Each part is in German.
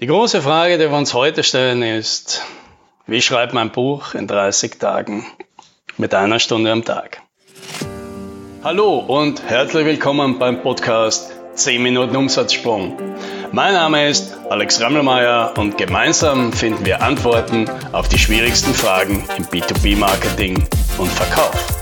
Die große Frage, die wir uns heute stellen, ist, wie schreibt man ein Buch in 30 Tagen mit einer Stunde am Tag? Hallo und herzlich willkommen beim Podcast 10 Minuten Umsatzsprung. Mein Name ist Alex Rammelmeier und gemeinsam finden wir Antworten auf die schwierigsten Fragen im B2B-Marketing und Verkauf.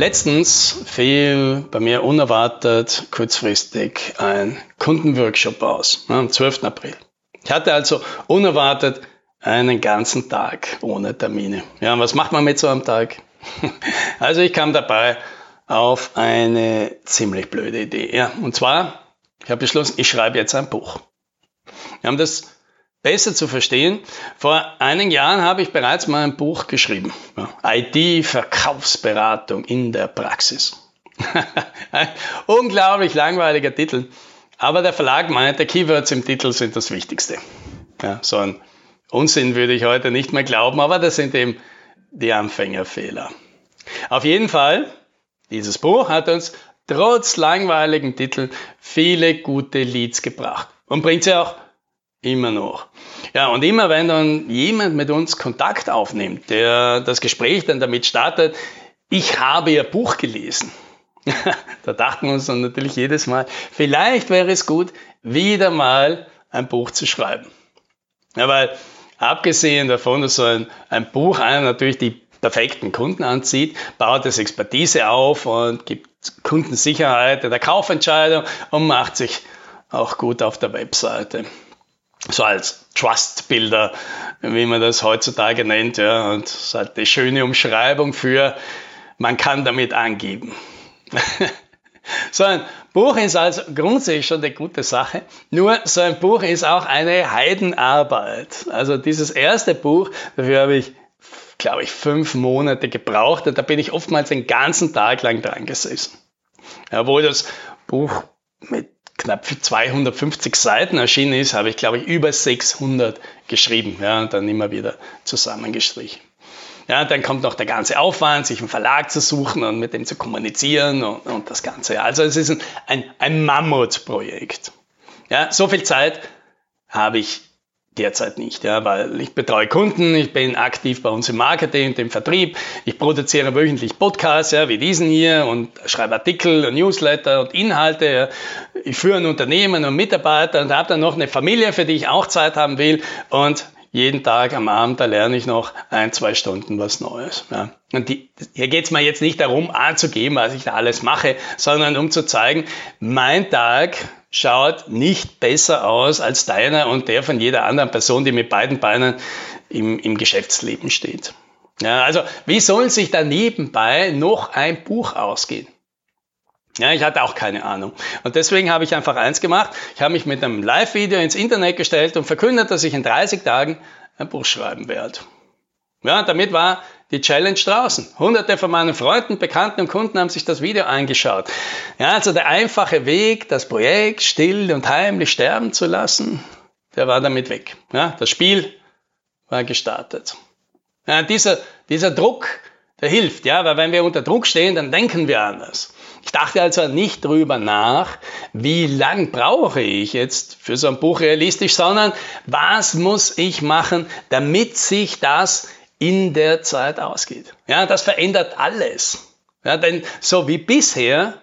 Letztens fiel bei mir unerwartet kurzfristig ein Kundenworkshop aus, am 12. April. Ich hatte also unerwartet einen ganzen Tag ohne Termine. Ja, was macht man mit so einem Tag? Also ich kam dabei auf eine ziemlich blöde Idee. Ja, und zwar, ich habe beschlossen, ich schreibe jetzt ein Buch. Wir haben das besser zu verstehen. Vor einigen Jahren habe ich bereits mal ein Buch geschrieben. IT-Verkaufsberatung in der Praxis. unglaublich langweiliger Titel. Aber der Verlag meinte, Keywords im Titel sind das Wichtigste. Ja, so ein Unsinn würde ich heute nicht mehr glauben, aber das sind eben die Anfängerfehler. Auf jeden Fall, dieses Buch hat uns trotz langweiligen Titel viele gute Leads gebracht und bringt sie auch Immer noch. Ja, und immer wenn dann jemand mit uns Kontakt aufnimmt, der das Gespräch dann damit startet, ich habe Ihr Buch gelesen. da dachten wir uns dann natürlich jedes Mal, vielleicht wäre es gut, wieder mal ein Buch zu schreiben. Ja, weil abgesehen davon, dass so ein, ein Buch einen natürlich die perfekten Kunden anzieht, baut es Expertise auf und gibt Kundensicherheit in der Kaufentscheidung und macht sich auch gut auf der Webseite so als Trust-Bilder, wie man das heutzutage nennt, ja, und das ist halt die schöne Umschreibung für, man kann damit angeben. so ein Buch ist also grundsätzlich schon eine gute Sache, nur so ein Buch ist auch eine Heidenarbeit. Also dieses erste Buch, dafür habe ich, glaube ich, fünf Monate gebraucht und da bin ich oftmals den ganzen Tag lang dran gesessen. Obwohl das Buch mit knapp 250 Seiten erschienen ist, habe ich, glaube ich, über 600 geschrieben ja, und dann immer wieder zusammengestrichen. Ja, dann kommt noch der ganze Aufwand, sich einen Verlag zu suchen und mit dem zu kommunizieren und, und das Ganze. Also es ist ein, ein, ein Mammutprojekt. Ja, so viel Zeit habe ich derzeit nicht, ja, weil ich betreue Kunden, ich bin aktiv bei uns im Marketing, dem Vertrieb, ich produziere wöchentlich Podcasts, ja, wie diesen hier und schreibe Artikel, Newsletter und Inhalte. Ja. Ich führe ein Unternehmen und Mitarbeiter und habe dann noch eine Familie, für die ich auch Zeit haben will und jeden Tag am Abend, da lerne ich noch ein, zwei Stunden was Neues. Ja. Und die, hier geht es mir jetzt nicht darum anzugeben, was ich da alles mache, sondern um zu zeigen, mein Tag schaut nicht besser aus als deiner und der von jeder anderen Person, die mit beiden Beinen im, im Geschäftsleben steht. Ja, also wie soll sich da nebenbei noch ein Buch ausgehen? Ja, ich hatte auch keine Ahnung. Und deswegen habe ich einfach eins gemacht. Ich habe mich mit einem Live-Video ins Internet gestellt und verkündet, dass ich in 30 Tagen ein Buch schreiben werde. Ja, damit war die Challenge draußen. Hunderte von meinen Freunden, Bekannten und Kunden haben sich das Video angeschaut. Ja, also der einfache Weg, das Projekt still und heimlich sterben zu lassen, der war damit weg. Ja, das Spiel war gestartet. Ja, dieser, dieser Druck, der hilft, ja, weil wenn wir unter Druck stehen, dann denken wir anders. Ich dachte also nicht drüber nach, wie lang brauche ich jetzt für so ein Buch realistisch, sondern was muss ich machen, damit sich das in der Zeit ausgeht. Ja, das verändert alles. Ja, denn so wie bisher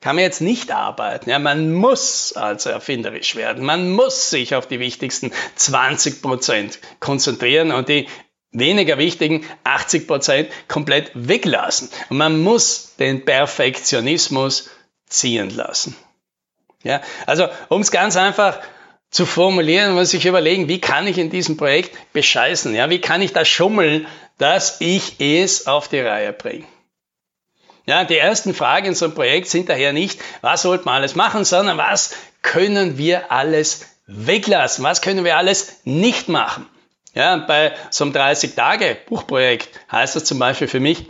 kann man jetzt nicht arbeiten. Ja, man muss also erfinderisch werden. Man muss sich auf die wichtigsten 20 Prozent konzentrieren und die weniger wichtigen 80 Prozent komplett weglassen. Und man muss den Perfektionismus ziehen lassen. Ja, also um es ganz einfach zu formulieren, muss ich überlegen, wie kann ich in diesem Projekt bescheißen? Ja, wie kann ich das schummeln, dass ich es auf die Reihe bringe? Ja, die ersten Fragen in so einem Projekt sind daher nicht, was sollte man alles machen, sondern was können wir alles weglassen? Was können wir alles nicht machen? Ja, bei so einem 30-Tage-Buchprojekt heißt das zum Beispiel für mich,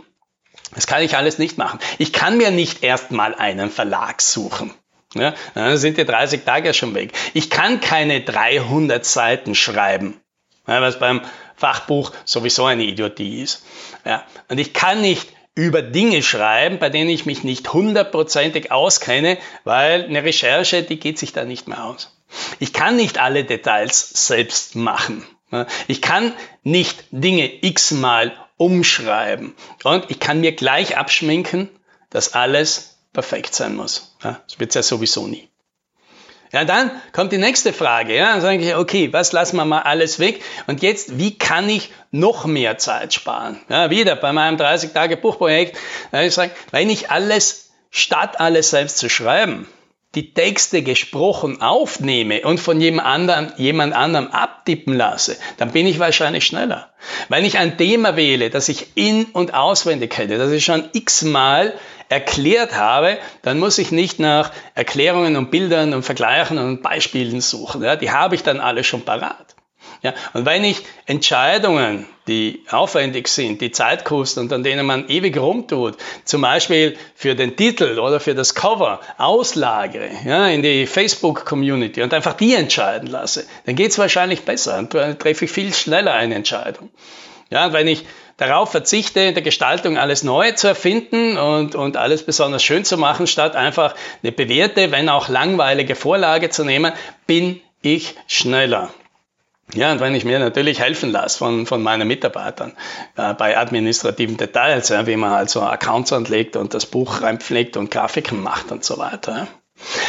das kann ich alles nicht machen. Ich kann mir nicht erstmal einen Verlag suchen. Ja, dann sind die 30 Tage schon weg. Ich kann keine 300 Seiten schreiben, ja, was beim Fachbuch sowieso eine Idiotie ist. Ja, und ich kann nicht über Dinge schreiben, bei denen ich mich nicht hundertprozentig auskenne, weil eine Recherche, die geht sich da nicht mehr aus. Ich kann nicht alle Details selbst machen. Ich kann nicht Dinge x-mal umschreiben. Und ich kann mir gleich abschminken, dass alles perfekt sein muss. Das wird es ja sowieso nie. Ja, dann kommt die nächste Frage. Ja, dann sage ich, okay, was lassen wir mal alles weg? Und jetzt, wie kann ich noch mehr Zeit sparen? Ja, wieder bei meinem 30-Tage-Buchprojekt. Ja, ich sage, wenn ich alles, statt alles selbst zu schreiben, die Texte gesprochen aufnehme und von jemand anderem, jemand anderem abtippen lasse, dann bin ich wahrscheinlich schneller. Wenn ich ein Thema wähle, das ich in- und auswendig hätte, das ich schon x-mal erklärt habe, dann muss ich nicht nach Erklärungen und Bildern und Vergleichen und Beispielen suchen. Ja, die habe ich dann alle schon parat. Ja, und wenn ich Entscheidungen, die aufwendig sind, die Zeit kosten und an denen man ewig rumtut, zum Beispiel für den Titel oder für das Cover auslagere ja, in die Facebook-Community und einfach die entscheiden lasse, dann geht es wahrscheinlich besser und dann treffe ich viel schneller eine Entscheidung. Ja, wenn ich darauf verzichte, in der Gestaltung alles neu zu erfinden und, und alles besonders schön zu machen, statt einfach eine bewährte, wenn auch langweilige Vorlage zu nehmen, bin ich schneller. Ja, und wenn ich mir natürlich helfen lasse von, von meinen Mitarbeitern äh, bei administrativen Details, ja, wie man also Accounts anlegt und das Buch reinpflegt und Grafiken macht und so weiter. Ja.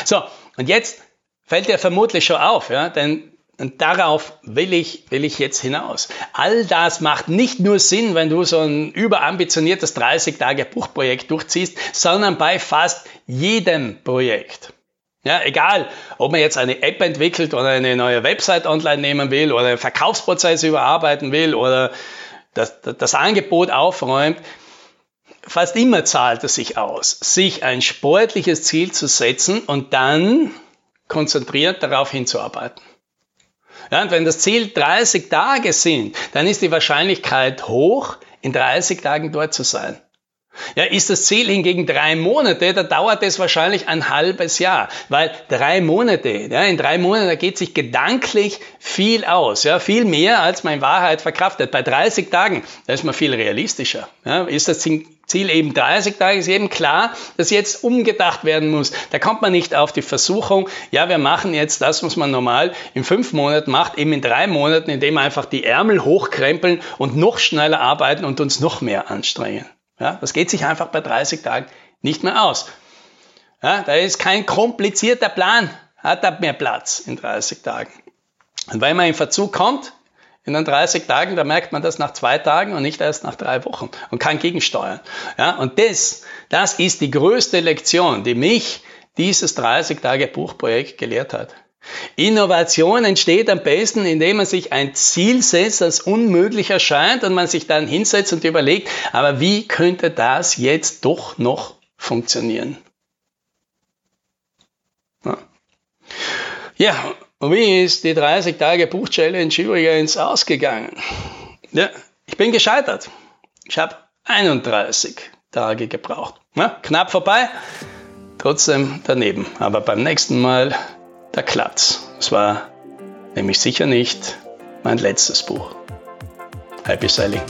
So, und jetzt fällt dir vermutlich schon auf, ja, denn und darauf will ich, will ich jetzt hinaus. All das macht nicht nur Sinn, wenn du so ein überambitioniertes 30-Tage-Buchprojekt durchziehst, sondern bei fast jedem Projekt. Ja, egal, ob man jetzt eine App entwickelt oder eine neue Website online nehmen will oder einen Verkaufsprozess überarbeiten will oder das, das Angebot aufräumt, fast immer zahlt es sich aus, sich ein sportliches Ziel zu setzen und dann konzentriert darauf hinzuarbeiten. Ja, und wenn das Ziel 30 Tage sind, dann ist die Wahrscheinlichkeit hoch, in 30 Tagen dort zu sein. Ja, ist das Ziel hingegen drei Monate, da dauert es wahrscheinlich ein halbes Jahr, weil drei Monate, ja, in drei Monaten, da geht sich gedanklich viel aus, ja, viel mehr als man in Wahrheit verkraftet. Bei 30 Tagen, da ist man viel realistischer. Ja, ist das Ziel eben 30 Tage, ist eben klar, dass jetzt umgedacht werden muss. Da kommt man nicht auf die Versuchung, ja, wir machen jetzt das, was man normal in fünf Monaten macht, eben in drei Monaten, indem wir einfach die Ärmel hochkrempeln und noch schneller arbeiten und uns noch mehr anstrengen. Ja, das geht sich einfach bei 30 Tagen nicht mehr aus. Ja, da ist kein komplizierter Plan, hat er mehr Platz in 30 Tagen. Und wenn man in Verzug kommt, in den 30 Tagen, da merkt man das nach zwei Tagen und nicht erst nach drei Wochen und kann gegensteuern. Ja, und das, das ist die größte Lektion, die mich dieses 30 Tage Buchprojekt gelehrt hat. Innovation entsteht am besten, indem man sich ein Ziel setzt, das unmöglich erscheint und man sich dann hinsetzt und überlegt, aber wie könnte das jetzt doch noch funktionieren? Ja, ja und wie ist die 30 Tage Buch-Challenge übrigens ausgegangen? Ja, ich bin gescheitert. Ich habe 31 Tage gebraucht. Ja, knapp vorbei, trotzdem daneben. Aber beim nächsten Mal da klappt's. Es war nämlich sicher nicht mein letztes Buch. Happy Sailing.